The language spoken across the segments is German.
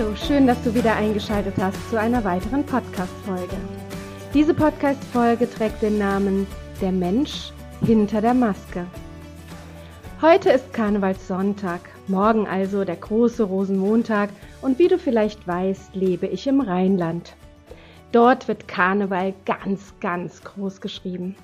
Hallo, schön, dass du wieder eingeschaltet hast zu einer weiteren Podcast-Folge. Diese Podcast-Folge trägt den Namen Der Mensch hinter der Maske. Heute ist Karnevalssonntag, morgen also der große Rosenmontag und wie du vielleicht weißt, lebe ich im Rheinland. Dort wird Karneval ganz, ganz groß geschrieben.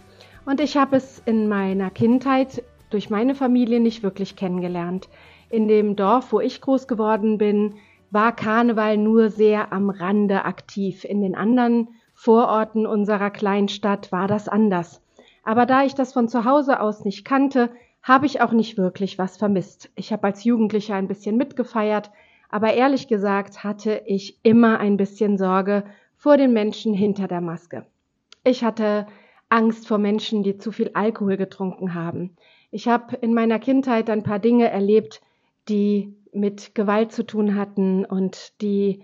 Und ich habe es in meiner Kindheit durch meine Familie nicht wirklich kennengelernt. In dem Dorf, wo ich groß geworden bin, war Karneval nur sehr am Rande aktiv. In den anderen Vororten unserer Kleinstadt war das anders. Aber da ich das von zu Hause aus nicht kannte, habe ich auch nicht wirklich was vermisst. Ich habe als Jugendlicher ein bisschen mitgefeiert, aber ehrlich gesagt hatte ich immer ein bisschen Sorge vor den Menschen hinter der Maske. Ich hatte Angst vor Menschen, die zu viel Alkohol getrunken haben. Ich habe in meiner Kindheit ein paar Dinge erlebt, die mit Gewalt zu tun hatten und die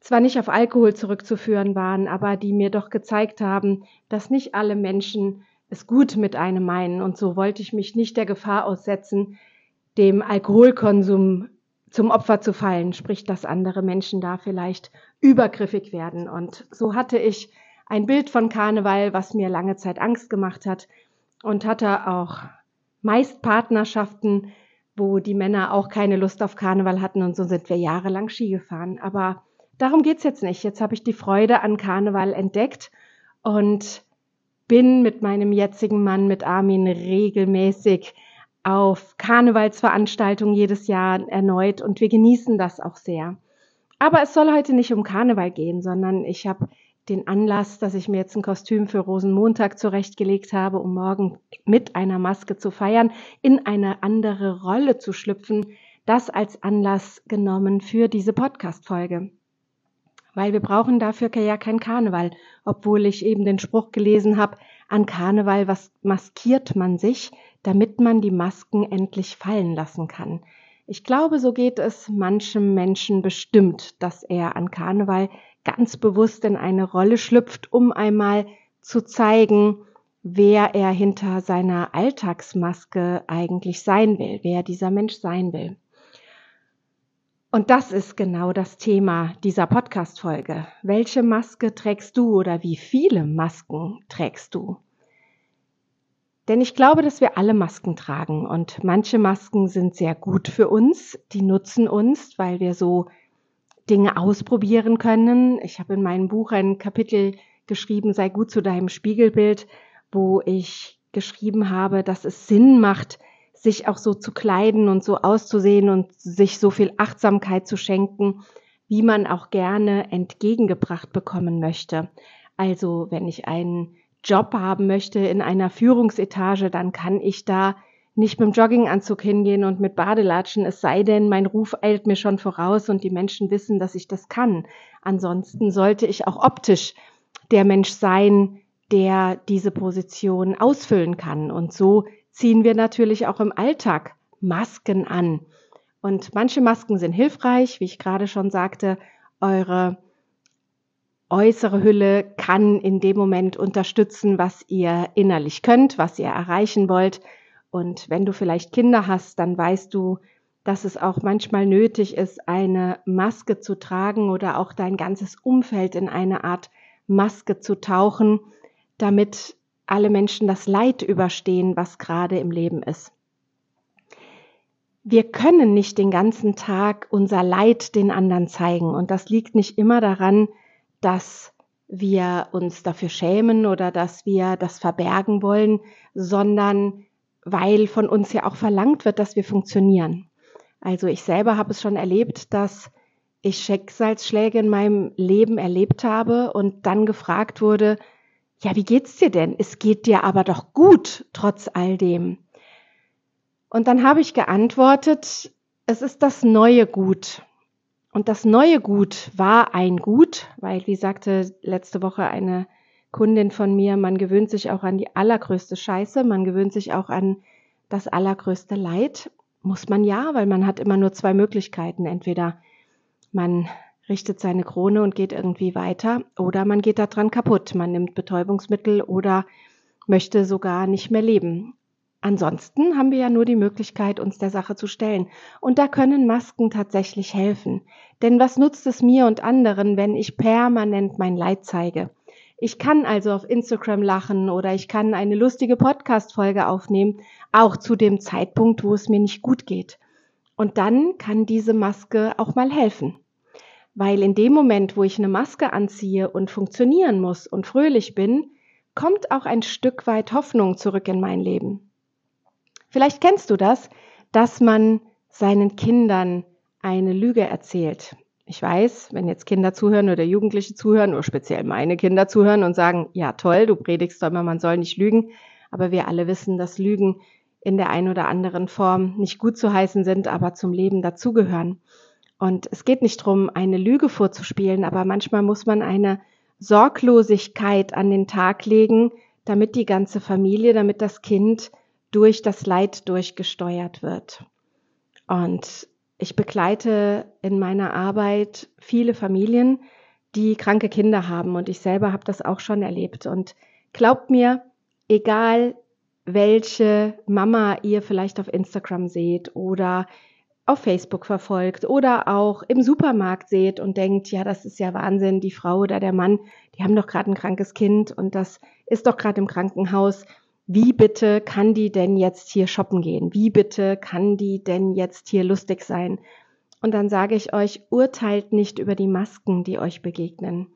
zwar nicht auf Alkohol zurückzuführen waren, aber die mir doch gezeigt haben, dass nicht alle Menschen es gut mit einem meinen. Und so wollte ich mich nicht der Gefahr aussetzen, dem Alkoholkonsum zum Opfer zu fallen, sprich, dass andere Menschen da vielleicht übergriffig werden. Und so hatte ich ein Bild von Karneval, was mir lange Zeit Angst gemacht hat und hatte auch meist Partnerschaften, wo die Männer auch keine Lust auf Karneval hatten und so sind wir jahrelang Ski gefahren. Aber darum geht's jetzt nicht. Jetzt habe ich die Freude an Karneval entdeckt und bin mit meinem jetzigen Mann, mit Armin, regelmäßig auf Karnevalsveranstaltungen jedes Jahr erneut und wir genießen das auch sehr. Aber es soll heute nicht um Karneval gehen, sondern ich habe den Anlass, dass ich mir jetzt ein Kostüm für Rosenmontag zurechtgelegt habe, um morgen mit einer Maske zu feiern, in eine andere Rolle zu schlüpfen, das als Anlass genommen für diese Podcast-Folge. Weil wir brauchen dafür ja kein Karneval, obwohl ich eben den Spruch gelesen habe, an Karneval was maskiert man sich, damit man die Masken endlich fallen lassen kann. Ich glaube, so geht es manchem Menschen bestimmt, dass er an Karneval ganz bewusst in eine Rolle schlüpft, um einmal zu zeigen, wer er hinter seiner Alltagsmaske eigentlich sein will, wer dieser Mensch sein will. Und das ist genau das Thema dieser Podcast-Folge. Welche Maske trägst du oder wie viele Masken trägst du? Denn ich glaube, dass wir alle Masken tragen und manche Masken sind sehr gut für uns, die nutzen uns, weil wir so Dinge ausprobieren können. Ich habe in meinem Buch ein Kapitel geschrieben, sei gut zu deinem Spiegelbild, wo ich geschrieben habe, dass es Sinn macht, sich auch so zu kleiden und so auszusehen und sich so viel Achtsamkeit zu schenken, wie man auch gerne entgegengebracht bekommen möchte. Also wenn ich einen Job haben möchte in einer Führungsetage, dann kann ich da nicht mit dem Jogginganzug hingehen und mit Badelatschen, es sei denn, mein Ruf eilt mir schon voraus und die Menschen wissen, dass ich das kann. Ansonsten sollte ich auch optisch der Mensch sein, der diese Position ausfüllen kann. Und so ziehen wir natürlich auch im Alltag Masken an. Und manche Masken sind hilfreich, wie ich gerade schon sagte, eure äußere Hülle kann in dem Moment unterstützen, was ihr innerlich könnt, was ihr erreichen wollt. Und wenn du vielleicht Kinder hast, dann weißt du, dass es auch manchmal nötig ist, eine Maske zu tragen oder auch dein ganzes Umfeld in eine Art Maske zu tauchen, damit alle Menschen das Leid überstehen, was gerade im Leben ist. Wir können nicht den ganzen Tag unser Leid den anderen zeigen und das liegt nicht immer daran, dass wir uns dafür schämen oder dass wir das verbergen wollen, sondern weil von uns ja auch verlangt wird, dass wir funktionieren. Also ich selber habe es schon erlebt, dass ich Schicksalsschläge in meinem Leben erlebt habe und dann gefragt wurde, ja, wie geht's dir denn? Es geht dir aber doch gut trotz all dem. Und dann habe ich geantwortet, es ist das neue Gut. Und das neue Gut war ein Gut, weil, wie sagte letzte Woche eine Kundin von mir, man gewöhnt sich auch an die allergrößte Scheiße, man gewöhnt sich auch an das allergrößte Leid. Muss man ja, weil man hat immer nur zwei Möglichkeiten. Entweder man richtet seine Krone und geht irgendwie weiter oder man geht daran kaputt. Man nimmt Betäubungsmittel oder möchte sogar nicht mehr leben. Ansonsten haben wir ja nur die Möglichkeit, uns der Sache zu stellen. Und da können Masken tatsächlich helfen. Denn was nutzt es mir und anderen, wenn ich permanent mein Leid zeige? Ich kann also auf Instagram lachen oder ich kann eine lustige Podcast-Folge aufnehmen, auch zu dem Zeitpunkt, wo es mir nicht gut geht. Und dann kann diese Maske auch mal helfen. Weil in dem Moment, wo ich eine Maske anziehe und funktionieren muss und fröhlich bin, kommt auch ein Stück weit Hoffnung zurück in mein Leben. Vielleicht kennst du das, dass man seinen Kindern eine Lüge erzählt. Ich weiß, wenn jetzt Kinder zuhören oder Jugendliche zuhören oder speziell meine Kinder zuhören und sagen, ja toll, du predigst doch immer, man soll nicht lügen, aber wir alle wissen, dass Lügen in der einen oder anderen Form nicht gut zu heißen sind, aber zum Leben dazugehören. Und es geht nicht darum, eine Lüge vorzuspielen, aber manchmal muss man eine Sorglosigkeit an den Tag legen, damit die ganze Familie, damit das Kind durch das Leid durchgesteuert wird. Und ich begleite in meiner Arbeit viele Familien, die kranke Kinder haben und ich selber habe das auch schon erlebt. Und glaubt mir, egal welche Mama ihr vielleicht auf Instagram seht oder auf Facebook verfolgt oder auch im Supermarkt seht und denkt, ja, das ist ja Wahnsinn, die Frau oder der Mann, die haben doch gerade ein krankes Kind und das ist doch gerade im Krankenhaus wie bitte kann die denn jetzt hier shoppen gehen? Wie bitte kann die denn jetzt hier lustig sein? Und dann sage ich euch, urteilt nicht über die Masken, die euch begegnen.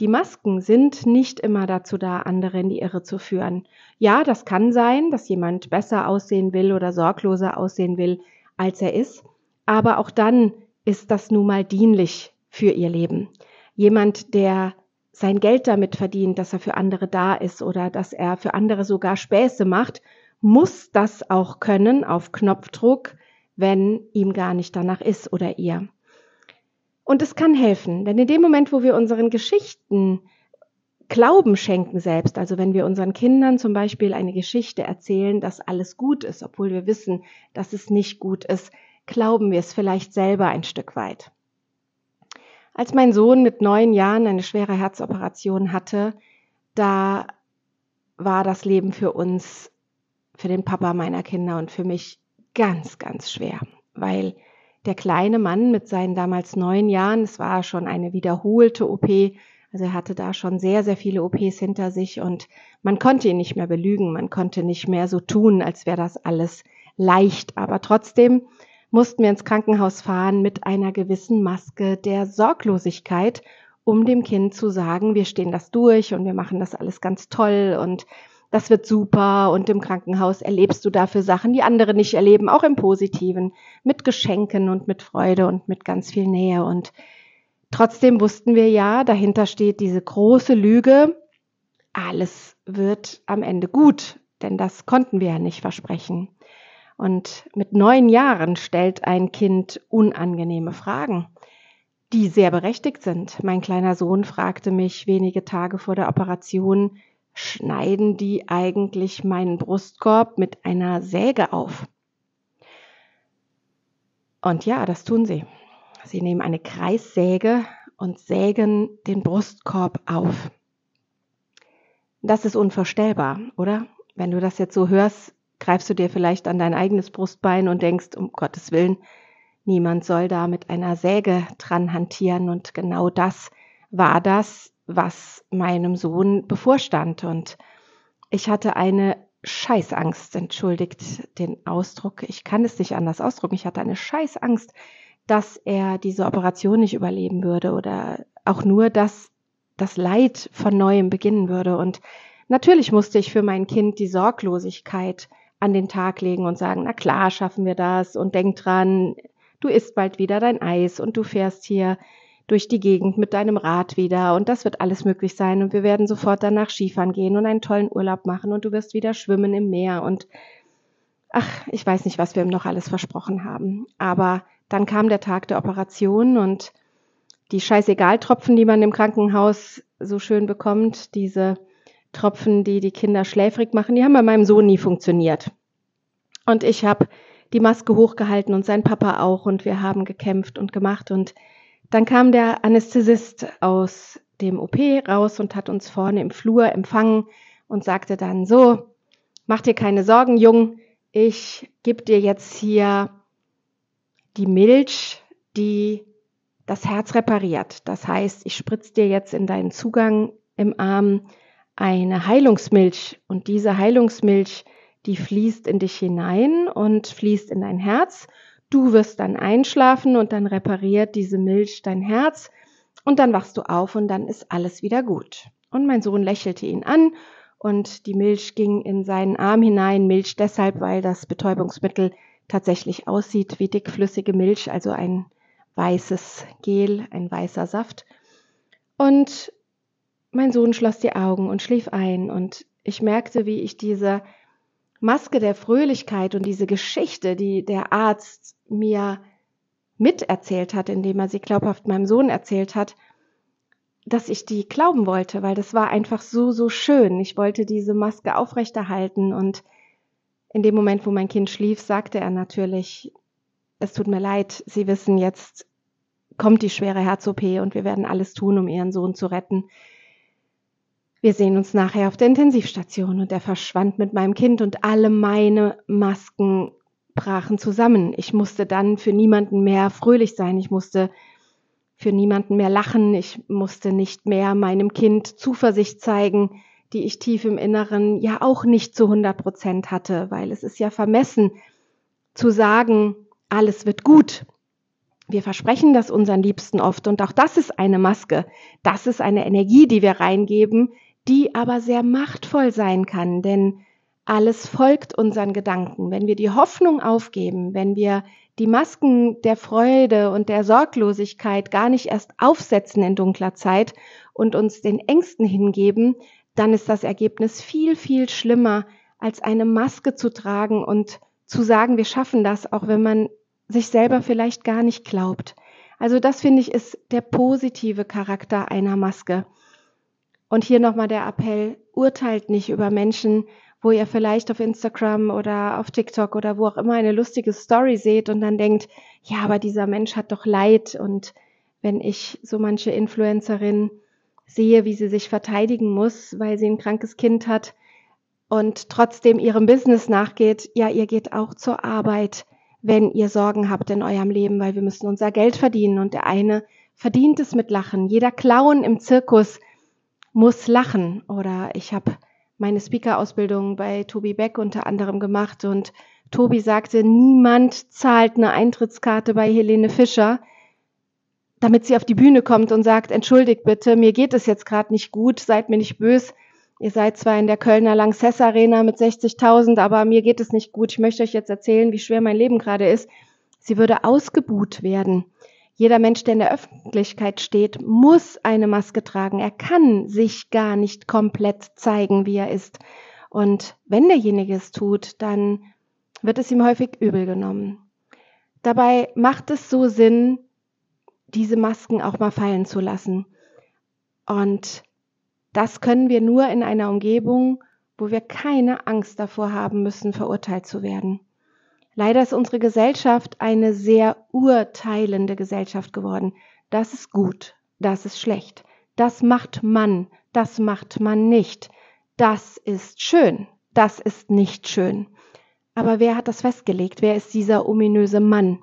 Die Masken sind nicht immer dazu da, andere in die Irre zu führen. Ja, das kann sein, dass jemand besser aussehen will oder sorgloser aussehen will, als er ist. Aber auch dann ist das nun mal dienlich für ihr Leben. Jemand, der sein Geld damit verdient, dass er für andere da ist oder dass er für andere sogar Späße macht, muss das auch können auf Knopfdruck, wenn ihm gar nicht danach ist oder ihr. Und es kann helfen, denn in dem Moment, wo wir unseren Geschichten Glauben schenken selbst, also wenn wir unseren Kindern zum Beispiel eine Geschichte erzählen, dass alles gut ist, obwohl wir wissen, dass es nicht gut ist, glauben wir es vielleicht selber ein Stück weit. Als mein Sohn mit neun Jahren eine schwere Herzoperation hatte, da war das Leben für uns, für den Papa meiner Kinder und für mich ganz, ganz schwer, weil der kleine Mann mit seinen damals neun Jahren, es war schon eine wiederholte OP, also er hatte da schon sehr, sehr viele OPs hinter sich und man konnte ihn nicht mehr belügen, man konnte nicht mehr so tun, als wäre das alles leicht, aber trotzdem mussten wir ins Krankenhaus fahren mit einer gewissen Maske der Sorglosigkeit, um dem Kind zu sagen, wir stehen das durch und wir machen das alles ganz toll und das wird super und im Krankenhaus erlebst du dafür Sachen, die andere nicht erleben, auch im Positiven, mit Geschenken und mit Freude und mit ganz viel Nähe. Und trotzdem wussten wir ja, dahinter steht diese große Lüge, alles wird am Ende gut, denn das konnten wir ja nicht versprechen. Und mit neun Jahren stellt ein Kind unangenehme Fragen, die sehr berechtigt sind. Mein kleiner Sohn fragte mich wenige Tage vor der Operation, schneiden die eigentlich meinen Brustkorb mit einer Säge auf? Und ja, das tun sie. Sie nehmen eine Kreissäge und sägen den Brustkorb auf. Das ist unvorstellbar, oder? Wenn du das jetzt so hörst, greifst du dir vielleicht an dein eigenes Brustbein und denkst, um Gottes Willen, niemand soll da mit einer Säge dran hantieren. Und genau das war das, was meinem Sohn bevorstand. Und ich hatte eine Scheißangst, entschuldigt den Ausdruck. Ich kann es nicht anders ausdrücken. Ich hatte eine Scheißangst, dass er diese Operation nicht überleben würde oder auch nur, dass das Leid von neuem beginnen würde. Und natürlich musste ich für mein Kind die Sorglosigkeit an den Tag legen und sagen, na klar, schaffen wir das und denk dran, du isst bald wieder dein Eis und du fährst hier durch die Gegend mit deinem Rad wieder und das wird alles möglich sein und wir werden sofort danach Skifahren gehen und einen tollen Urlaub machen und du wirst wieder schwimmen im Meer und ach, ich weiß nicht, was wir ihm noch alles versprochen haben, aber dann kam der Tag der Operation und die Scheißegal-Tropfen, die man im Krankenhaus so schön bekommt, diese Tropfen, die die Kinder schläfrig machen, die haben bei meinem Sohn nie funktioniert. Und ich habe die Maske hochgehalten und sein Papa auch und wir haben gekämpft und gemacht und dann kam der Anästhesist aus dem OP raus und hat uns vorne im Flur empfangen und sagte dann so, mach dir keine Sorgen, Jung, ich gebe dir jetzt hier die Milch, die das Herz repariert. Das heißt, ich spritze dir jetzt in deinen Zugang im Arm eine Heilungsmilch und diese Heilungsmilch, die fließt in dich hinein und fließt in dein Herz. Du wirst dann einschlafen und dann repariert diese Milch dein Herz und dann wachst du auf und dann ist alles wieder gut. Und mein Sohn lächelte ihn an und die Milch ging in seinen Arm hinein. Milch deshalb, weil das Betäubungsmittel tatsächlich aussieht wie dickflüssige Milch, also ein weißes Gel, ein weißer Saft. Und mein Sohn schloss die Augen und schlief ein und ich merkte, wie ich diese Maske der Fröhlichkeit und diese Geschichte, die der Arzt mir miterzählt hat, indem er sie glaubhaft meinem Sohn erzählt hat, dass ich die glauben wollte, weil das war einfach so, so schön. Ich wollte diese Maske aufrechterhalten und in dem Moment, wo mein Kind schlief, sagte er natürlich, es tut mir leid, Sie wissen, jetzt kommt die schwere Herz-OP und wir werden alles tun, um Ihren Sohn zu retten. Wir sehen uns nachher auf der Intensivstation und er verschwand mit meinem Kind und alle meine Masken brachen zusammen. Ich musste dann für niemanden mehr fröhlich sein. Ich musste für niemanden mehr lachen. Ich musste nicht mehr meinem Kind Zuversicht zeigen, die ich tief im Inneren ja auch nicht zu 100 Prozent hatte, weil es ist ja vermessen zu sagen, alles wird gut. Wir versprechen das unseren Liebsten oft und auch das ist eine Maske. Das ist eine Energie, die wir reingeben, die aber sehr machtvoll sein kann, denn alles folgt unseren Gedanken. Wenn wir die Hoffnung aufgeben, wenn wir die Masken der Freude und der Sorglosigkeit gar nicht erst aufsetzen in dunkler Zeit und uns den Ängsten hingeben, dann ist das Ergebnis viel, viel schlimmer, als eine Maske zu tragen und zu sagen, wir schaffen das, auch wenn man sich selber vielleicht gar nicht glaubt. Also das finde ich ist der positive Charakter einer Maske. Und hier nochmal der Appell, urteilt nicht über Menschen, wo ihr vielleicht auf Instagram oder auf TikTok oder wo auch immer eine lustige Story seht und dann denkt, ja, aber dieser Mensch hat doch Leid und wenn ich so manche Influencerin sehe, wie sie sich verteidigen muss, weil sie ein krankes Kind hat und trotzdem ihrem Business nachgeht, ja, ihr geht auch zur Arbeit, wenn ihr Sorgen habt in eurem Leben, weil wir müssen unser Geld verdienen und der eine verdient es mit Lachen. Jeder Clown im Zirkus muss lachen oder ich habe meine Speaker-Ausbildung bei Tobi Beck unter anderem gemacht und Tobi sagte, niemand zahlt eine Eintrittskarte bei Helene Fischer, damit sie auf die Bühne kommt und sagt, entschuldigt bitte, mir geht es jetzt gerade nicht gut, seid mir nicht bös. Ihr seid zwar in der Kölner Lanxess Arena mit 60.000, aber mir geht es nicht gut. Ich möchte euch jetzt erzählen, wie schwer mein Leben gerade ist. Sie würde ausgebuht werden. Jeder Mensch, der in der Öffentlichkeit steht, muss eine Maske tragen. Er kann sich gar nicht komplett zeigen, wie er ist. Und wenn derjenige es tut, dann wird es ihm häufig übel genommen. Dabei macht es so Sinn, diese Masken auch mal fallen zu lassen. Und das können wir nur in einer Umgebung, wo wir keine Angst davor haben müssen, verurteilt zu werden. Leider ist unsere Gesellschaft eine sehr urteilende Gesellschaft geworden. Das ist gut, das ist schlecht, das macht man, das macht man nicht, das ist schön, das ist nicht schön. Aber wer hat das festgelegt? Wer ist dieser ominöse Mann?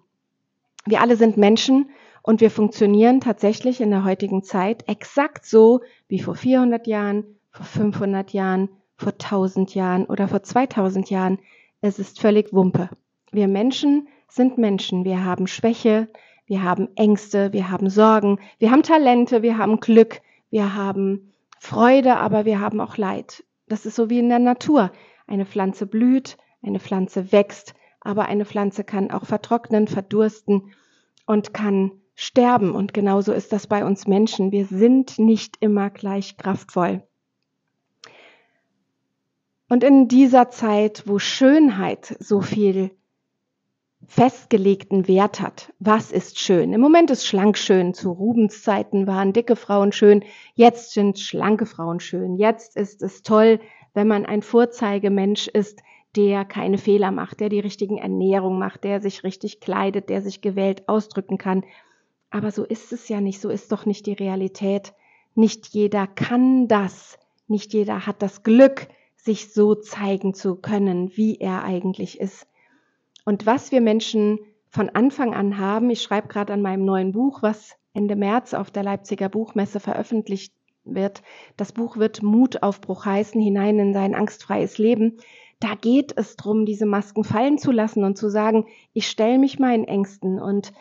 Wir alle sind Menschen und wir funktionieren tatsächlich in der heutigen Zeit exakt so wie vor 400 Jahren, vor 500 Jahren, vor 1000 Jahren oder vor 2000 Jahren. Es ist völlig Wumpe. Wir Menschen sind Menschen. Wir haben Schwäche, wir haben Ängste, wir haben Sorgen, wir haben Talente, wir haben Glück, wir haben Freude, aber wir haben auch Leid. Das ist so wie in der Natur. Eine Pflanze blüht, eine Pflanze wächst, aber eine Pflanze kann auch vertrocknen, verdursten und kann sterben. Und genauso ist das bei uns Menschen. Wir sind nicht immer gleich kraftvoll. Und in dieser Zeit, wo Schönheit so viel festgelegten Wert hat. Was ist schön? Im Moment ist schlank schön. Zu Rubens Zeiten waren dicke Frauen schön. Jetzt sind schlanke Frauen schön. Jetzt ist es toll, wenn man ein Vorzeigemensch ist, der keine Fehler macht, der die richtigen Ernährung macht, der sich richtig kleidet, der sich gewählt ausdrücken kann. Aber so ist es ja nicht. So ist doch nicht die Realität. Nicht jeder kann das. Nicht jeder hat das Glück, sich so zeigen zu können, wie er eigentlich ist. Und was wir Menschen von Anfang an haben, ich schreibe gerade an meinem neuen Buch, was Ende März auf der Leipziger Buchmesse veröffentlicht wird. Das Buch wird Mutaufbruch heißen, hinein in sein angstfreies Leben. Da geht es darum, diese Masken fallen zu lassen und zu sagen, ich stelle mich meinen Ängsten und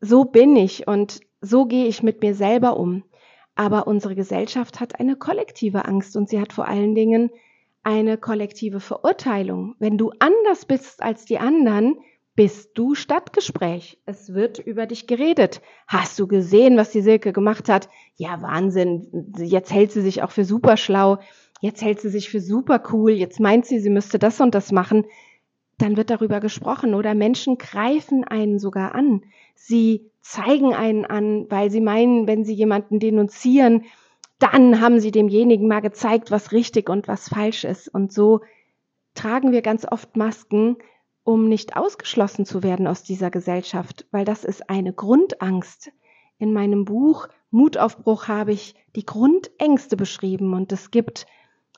so bin ich und so gehe ich mit mir selber um. Aber unsere Gesellschaft hat eine kollektive Angst und sie hat vor allen Dingen eine kollektive Verurteilung. Wenn du anders bist als die anderen, bist du Stadtgespräch. Es wird über dich geredet. Hast du gesehen, was die Silke gemacht hat? Ja, Wahnsinn. Jetzt hält sie sich auch für super schlau. Jetzt hält sie sich für super cool. Jetzt meint sie, sie müsste das und das machen. Dann wird darüber gesprochen. Oder Menschen greifen einen sogar an. Sie zeigen einen an, weil sie meinen, wenn sie jemanden denunzieren, dann haben sie demjenigen mal gezeigt, was richtig und was falsch ist. Und so tragen wir ganz oft Masken, um nicht ausgeschlossen zu werden aus dieser Gesellschaft, weil das ist eine Grundangst. In meinem Buch Mutaufbruch habe ich die Grundängste beschrieben und es gibt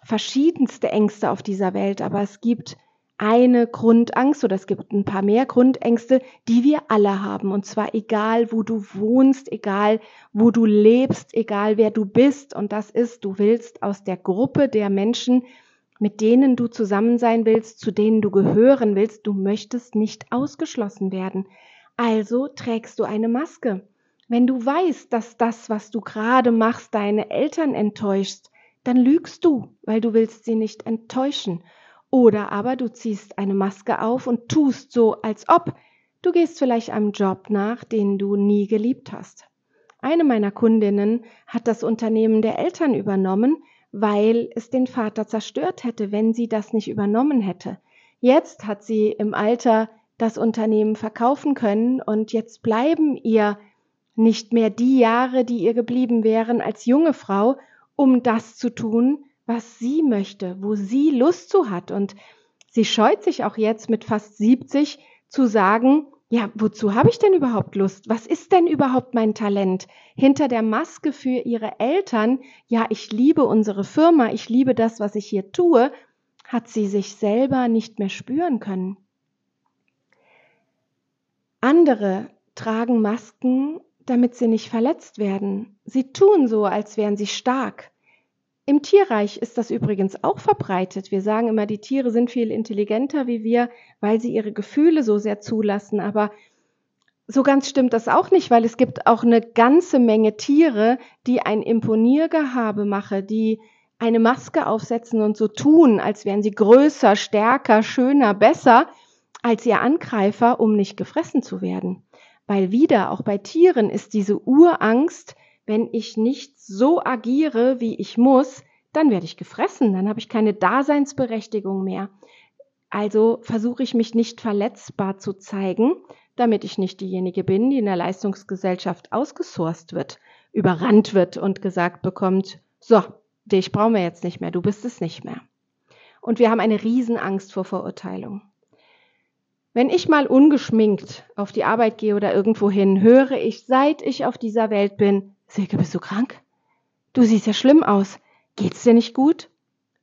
verschiedenste Ängste auf dieser Welt, aber es gibt eine Grundangst oder es gibt ein paar mehr Grundängste, die wir alle haben. Und zwar egal, wo du wohnst, egal, wo du lebst, egal, wer du bist. Und das ist, du willst aus der Gruppe der Menschen, mit denen du zusammen sein willst, zu denen du gehören willst, du möchtest nicht ausgeschlossen werden. Also trägst du eine Maske. Wenn du weißt, dass das, was du gerade machst, deine Eltern enttäuscht, dann lügst du, weil du willst sie nicht enttäuschen. Oder aber du ziehst eine Maske auf und tust so, als ob. Du gehst vielleicht einem Job nach, den du nie geliebt hast. Eine meiner Kundinnen hat das Unternehmen der Eltern übernommen, weil es den Vater zerstört hätte, wenn sie das nicht übernommen hätte. Jetzt hat sie im Alter das Unternehmen verkaufen können und jetzt bleiben ihr nicht mehr die Jahre, die ihr geblieben wären als junge Frau, um das zu tun, was sie möchte, wo sie Lust zu hat. Und sie scheut sich auch jetzt mit fast 70 zu sagen, ja, wozu habe ich denn überhaupt Lust? Was ist denn überhaupt mein Talent? Hinter der Maske für ihre Eltern, ja, ich liebe unsere Firma, ich liebe das, was ich hier tue, hat sie sich selber nicht mehr spüren können. Andere tragen Masken, damit sie nicht verletzt werden. Sie tun so, als wären sie stark. Im Tierreich ist das übrigens auch verbreitet. Wir sagen immer, die Tiere sind viel intelligenter wie wir, weil sie ihre Gefühle so sehr zulassen. Aber so ganz stimmt das auch nicht, weil es gibt auch eine ganze Menge Tiere, die ein Imponiergehabe machen, die eine Maske aufsetzen und so tun, als wären sie größer, stärker, schöner, besser als ihr Angreifer, um nicht gefressen zu werden. Weil wieder, auch bei Tieren ist diese Urangst, wenn ich nicht so agiere, wie ich muss, dann werde ich gefressen, dann habe ich keine Daseinsberechtigung mehr. Also versuche ich mich nicht verletzbar zu zeigen, damit ich nicht diejenige bin, die in der Leistungsgesellschaft ausgesourced wird, überrannt wird und gesagt bekommt, so, dich brauchen wir jetzt nicht mehr, du bist es nicht mehr. Und wir haben eine Riesenangst vor Verurteilung. Wenn ich mal ungeschminkt auf die Arbeit gehe oder irgendwo hin, höre ich, seit ich auf dieser Welt bin, Silke, bist du krank? Du siehst ja schlimm aus. Geht's dir nicht gut?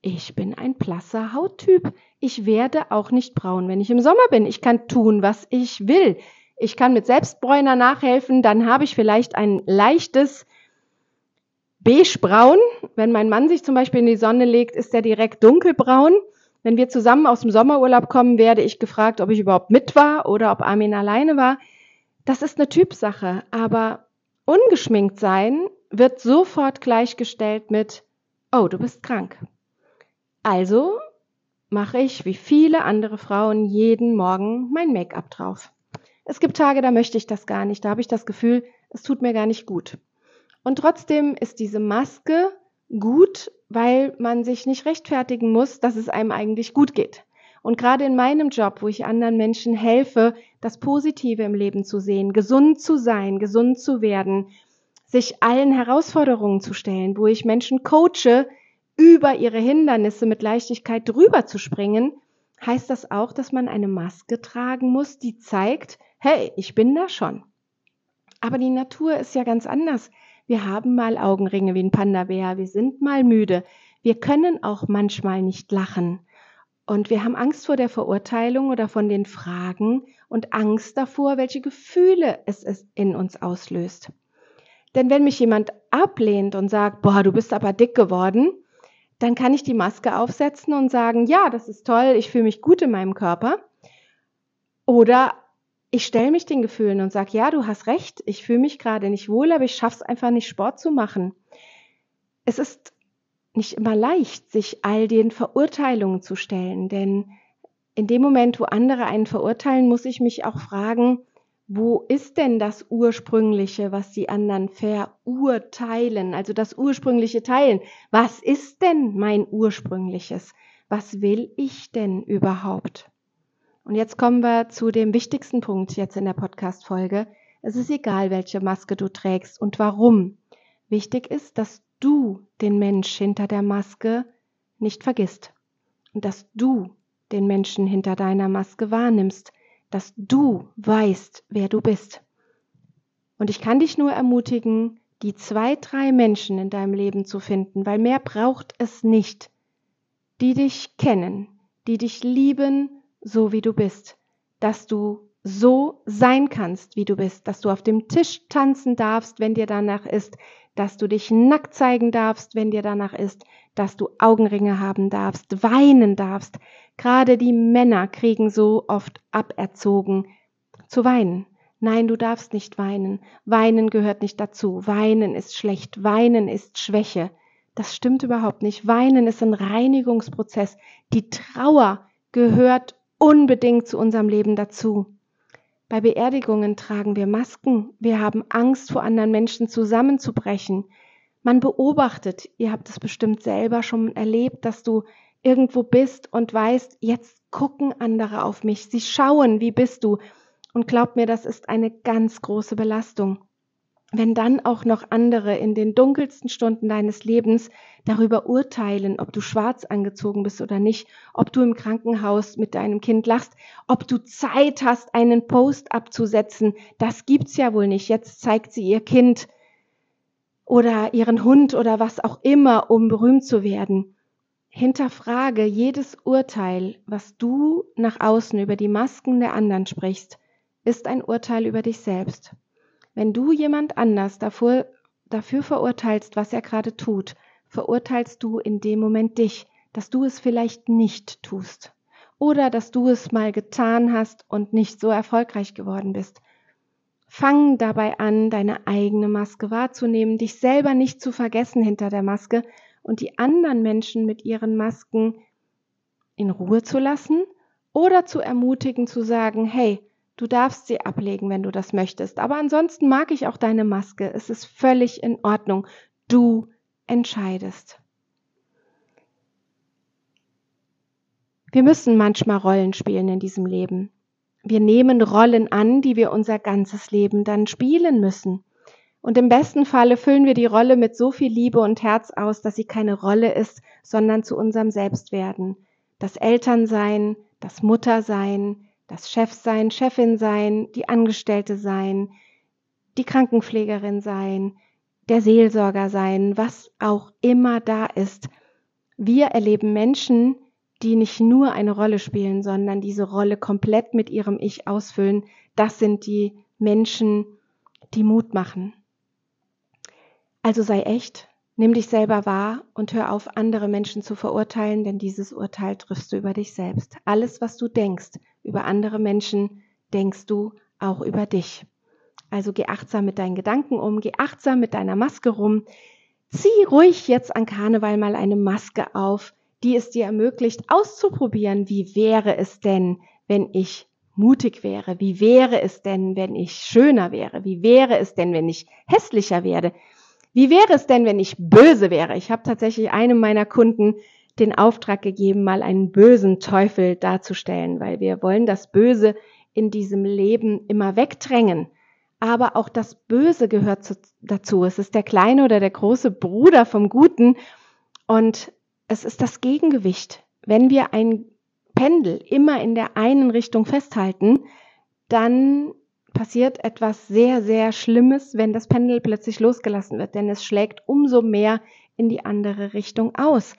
Ich bin ein blasser Hauttyp. Ich werde auch nicht braun, wenn ich im Sommer bin. Ich kann tun, was ich will. Ich kann mit Selbstbräuner nachhelfen, dann habe ich vielleicht ein leichtes beigebraun. Wenn mein Mann sich zum Beispiel in die Sonne legt, ist er direkt dunkelbraun. Wenn wir zusammen aus dem Sommerurlaub kommen, werde ich gefragt, ob ich überhaupt mit war oder ob Armin alleine war. Das ist eine Typsache, aber Ungeschminkt sein wird sofort gleichgestellt mit, oh, du bist krank. Also mache ich wie viele andere Frauen jeden Morgen mein Make-up drauf. Es gibt Tage, da möchte ich das gar nicht, da habe ich das Gefühl, es tut mir gar nicht gut. Und trotzdem ist diese Maske gut, weil man sich nicht rechtfertigen muss, dass es einem eigentlich gut geht. Und gerade in meinem Job, wo ich anderen Menschen helfe, das Positive im Leben zu sehen, gesund zu sein, gesund zu werden, sich allen Herausforderungen zu stellen, wo ich Menschen coache, über ihre Hindernisse mit Leichtigkeit drüber zu springen, heißt das auch, dass man eine Maske tragen muss, die zeigt, hey, ich bin da schon. Aber die Natur ist ja ganz anders. Wir haben mal Augenringe wie ein Panda-Bär, wir sind mal müde, wir können auch manchmal nicht lachen. Und wir haben Angst vor der Verurteilung oder von den Fragen und Angst davor, welche Gefühle es in uns auslöst. Denn wenn mich jemand ablehnt und sagt, boah, du bist aber dick geworden, dann kann ich die Maske aufsetzen und sagen, ja, das ist toll, ich fühle mich gut in meinem Körper. Oder ich stelle mich den Gefühlen und sage, ja, du hast recht, ich fühle mich gerade nicht wohl, aber ich schaffe es einfach nicht, Sport zu machen. Es ist nicht immer leicht, sich all den Verurteilungen zu stellen, denn in dem Moment, wo andere einen verurteilen, muss ich mich auch fragen, wo ist denn das Ursprüngliche, was die anderen verurteilen? Also das ursprüngliche Teilen. Was ist denn mein Ursprüngliches? Was will ich denn überhaupt? Und jetzt kommen wir zu dem wichtigsten Punkt jetzt in der Podcast-Folge. Es ist egal, welche Maske du trägst und warum. Wichtig ist, dass du den Mensch hinter der Maske nicht vergisst. Und dass du den Menschen hinter deiner Maske wahrnimmst. Dass du weißt, wer du bist. Und ich kann dich nur ermutigen, die zwei, drei Menschen in deinem Leben zu finden, weil mehr braucht es nicht, die dich kennen, die dich lieben, so wie du bist, dass du so sein kannst, wie du bist, dass du auf dem Tisch tanzen darfst, wenn dir danach ist, dass du dich nackt zeigen darfst, wenn dir danach ist, dass du Augenringe haben darfst, weinen darfst. Gerade die Männer kriegen so oft aberzogen zu weinen. Nein, du darfst nicht weinen. Weinen gehört nicht dazu. Weinen ist schlecht. Weinen ist Schwäche. Das stimmt überhaupt nicht. Weinen ist ein Reinigungsprozess. Die Trauer gehört unbedingt zu unserem Leben dazu. Bei Beerdigungen tragen wir Masken. Wir haben Angst, vor anderen Menschen zusammenzubrechen. Man beobachtet, ihr habt es bestimmt selber schon erlebt, dass du irgendwo bist und weißt, jetzt gucken andere auf mich. Sie schauen, wie bist du? Und glaub mir, das ist eine ganz große Belastung wenn dann auch noch andere in den dunkelsten Stunden deines Lebens darüber urteilen, ob du schwarz angezogen bist oder nicht, ob du im Krankenhaus mit deinem Kind lachst, ob du Zeit hast, einen Post abzusetzen, das gibt's ja wohl nicht. Jetzt zeigt sie ihr Kind oder ihren Hund oder was auch immer, um berühmt zu werden. Hinterfrage jedes Urteil, was du nach außen über die Masken der anderen sprichst, ist ein Urteil über dich selbst. Wenn du jemand anders dafür, dafür verurteilst, was er gerade tut, verurteilst du in dem Moment dich, dass du es vielleicht nicht tust. Oder dass du es mal getan hast und nicht so erfolgreich geworden bist. Fang dabei an, deine eigene Maske wahrzunehmen, dich selber nicht zu vergessen hinter der Maske und die anderen Menschen mit ihren Masken in Ruhe zu lassen oder zu ermutigen zu sagen, hey, Du darfst sie ablegen, wenn du das möchtest. Aber ansonsten mag ich auch deine Maske. Es ist völlig in Ordnung. Du entscheidest. Wir müssen manchmal Rollen spielen in diesem Leben. Wir nehmen Rollen an, die wir unser ganzes Leben dann spielen müssen. Und im besten Falle füllen wir die Rolle mit so viel Liebe und Herz aus, dass sie keine Rolle ist, sondern zu unserem Selbstwerden. Das Elternsein, das Muttersein, das Chef sein, Chefin sein, die Angestellte sein, die Krankenpflegerin sein, der Seelsorger sein, was auch immer da ist. Wir erleben Menschen, die nicht nur eine Rolle spielen, sondern diese Rolle komplett mit ihrem Ich ausfüllen. Das sind die Menschen, die Mut machen. Also sei echt, nimm dich selber wahr und hör auf, andere Menschen zu verurteilen, denn dieses Urteil triffst du über dich selbst. Alles, was du denkst, über andere Menschen denkst du auch über dich. Also geh achtsam mit deinen Gedanken um, geh achtsam mit deiner Maske rum. Zieh ruhig jetzt an Karneval mal eine Maske auf, die es dir ermöglicht, auszuprobieren, wie wäre es denn, wenn ich mutig wäre? Wie wäre es denn, wenn ich schöner wäre? Wie wäre es denn, wenn ich hässlicher werde? Wie wäre es denn, wenn ich böse wäre? Ich habe tatsächlich einem meiner Kunden den Auftrag gegeben, mal einen bösen Teufel darzustellen, weil wir wollen das Böse in diesem Leben immer wegdrängen. Aber auch das Böse gehört zu, dazu. Es ist der kleine oder der große Bruder vom Guten und es ist das Gegengewicht. Wenn wir ein Pendel immer in der einen Richtung festhalten, dann passiert etwas sehr, sehr Schlimmes, wenn das Pendel plötzlich losgelassen wird, denn es schlägt umso mehr in die andere Richtung aus.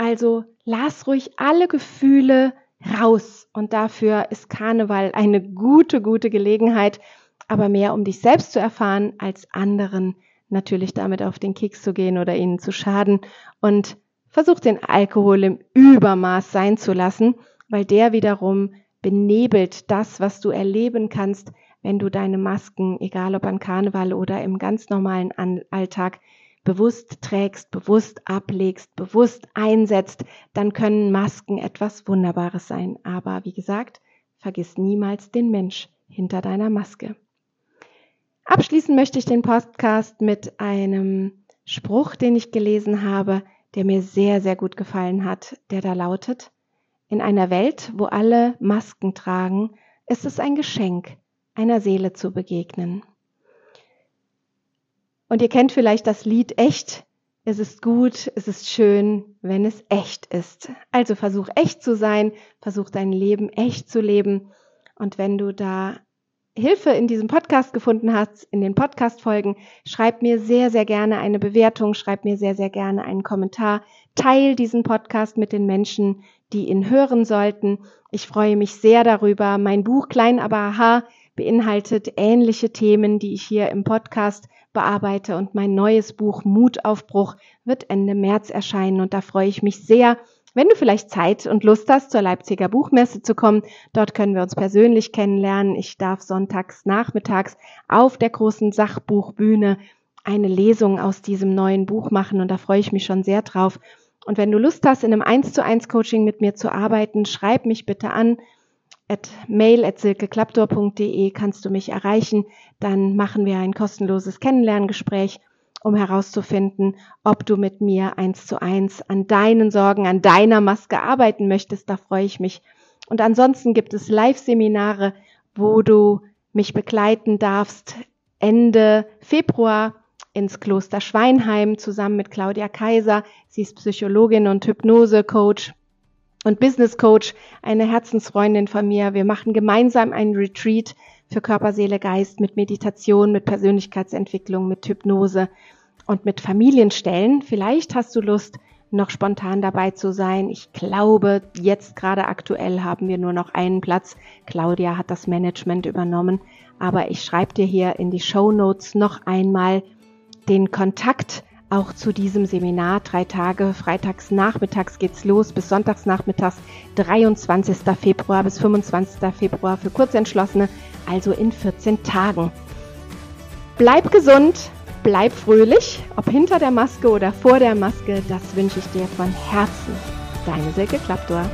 Also lass ruhig alle Gefühle raus. Und dafür ist Karneval eine gute, gute Gelegenheit, aber mehr um dich selbst zu erfahren, als anderen natürlich damit auf den Keks zu gehen oder ihnen zu schaden. Und versuch den Alkohol im Übermaß sein zu lassen, weil der wiederum benebelt das, was du erleben kannst, wenn du deine Masken, egal ob an Karneval oder im ganz normalen Alltag, bewusst trägst, bewusst ablegst, bewusst einsetzt, dann können Masken etwas Wunderbares sein. Aber wie gesagt, vergiss niemals den Mensch hinter deiner Maske. Abschließen möchte ich den Podcast mit einem Spruch, den ich gelesen habe, der mir sehr, sehr gut gefallen hat, der da lautet, in einer Welt, wo alle Masken tragen, ist es ein Geschenk, einer Seele zu begegnen. Und ihr kennt vielleicht das Lied Echt. Es ist gut, es ist schön, wenn es echt ist. Also versuch echt zu sein, versuch dein Leben echt zu leben. Und wenn du da Hilfe in diesem Podcast gefunden hast, in den Podcast-Folgen, schreib mir sehr, sehr gerne eine Bewertung, schreib mir sehr, sehr gerne einen Kommentar, teil diesen Podcast mit den Menschen, die ihn hören sollten. Ich freue mich sehr darüber. Mein Buch Klein aber aha beinhaltet ähnliche Themen, die ich hier im Podcast bearbeite und mein neues Buch Mutaufbruch wird Ende März erscheinen und da freue ich mich sehr, wenn du vielleicht Zeit und Lust hast, zur Leipziger Buchmesse zu kommen, dort können wir uns persönlich kennenlernen. Ich darf sonntags nachmittags auf der großen Sachbuchbühne eine Lesung aus diesem neuen Buch machen und da freue ich mich schon sehr drauf. Und wenn du Lust hast, in einem 1 zu 1 Coaching mit mir zu arbeiten, schreib mich bitte an. At mail at kannst du mich erreichen. Dann machen wir ein kostenloses Kennenlerngespräch um herauszufinden, ob du mit mir eins zu eins an deinen Sorgen, an deiner Maske arbeiten möchtest. Da freue ich mich. Und ansonsten gibt es Live-Seminare, wo du mich begleiten darfst Ende Februar ins Kloster Schweinheim zusammen mit Claudia Kaiser. Sie ist Psychologin und Hypnose-Coach und Business Coach, eine Herzensfreundin von mir. Wir machen gemeinsam einen Retreat für Körper, Seele, Geist mit Meditation, mit Persönlichkeitsentwicklung, mit Hypnose und mit Familienstellen. Vielleicht hast du Lust, noch spontan dabei zu sein. Ich glaube, jetzt gerade aktuell haben wir nur noch einen Platz. Claudia hat das Management übernommen. Aber ich schreibe dir hier in die Show Notes noch einmal den Kontakt auch zu diesem Seminar. Drei Tage, freitags nachmittags geht's los bis sonntags nachmittags, 23. Februar bis 25. Februar für Kurzentschlossene also in 14 Tagen. Bleib gesund, bleib fröhlich, ob hinter der Maske oder vor der Maske, das wünsche ich dir von Herzen. Deine Silke Klappdor.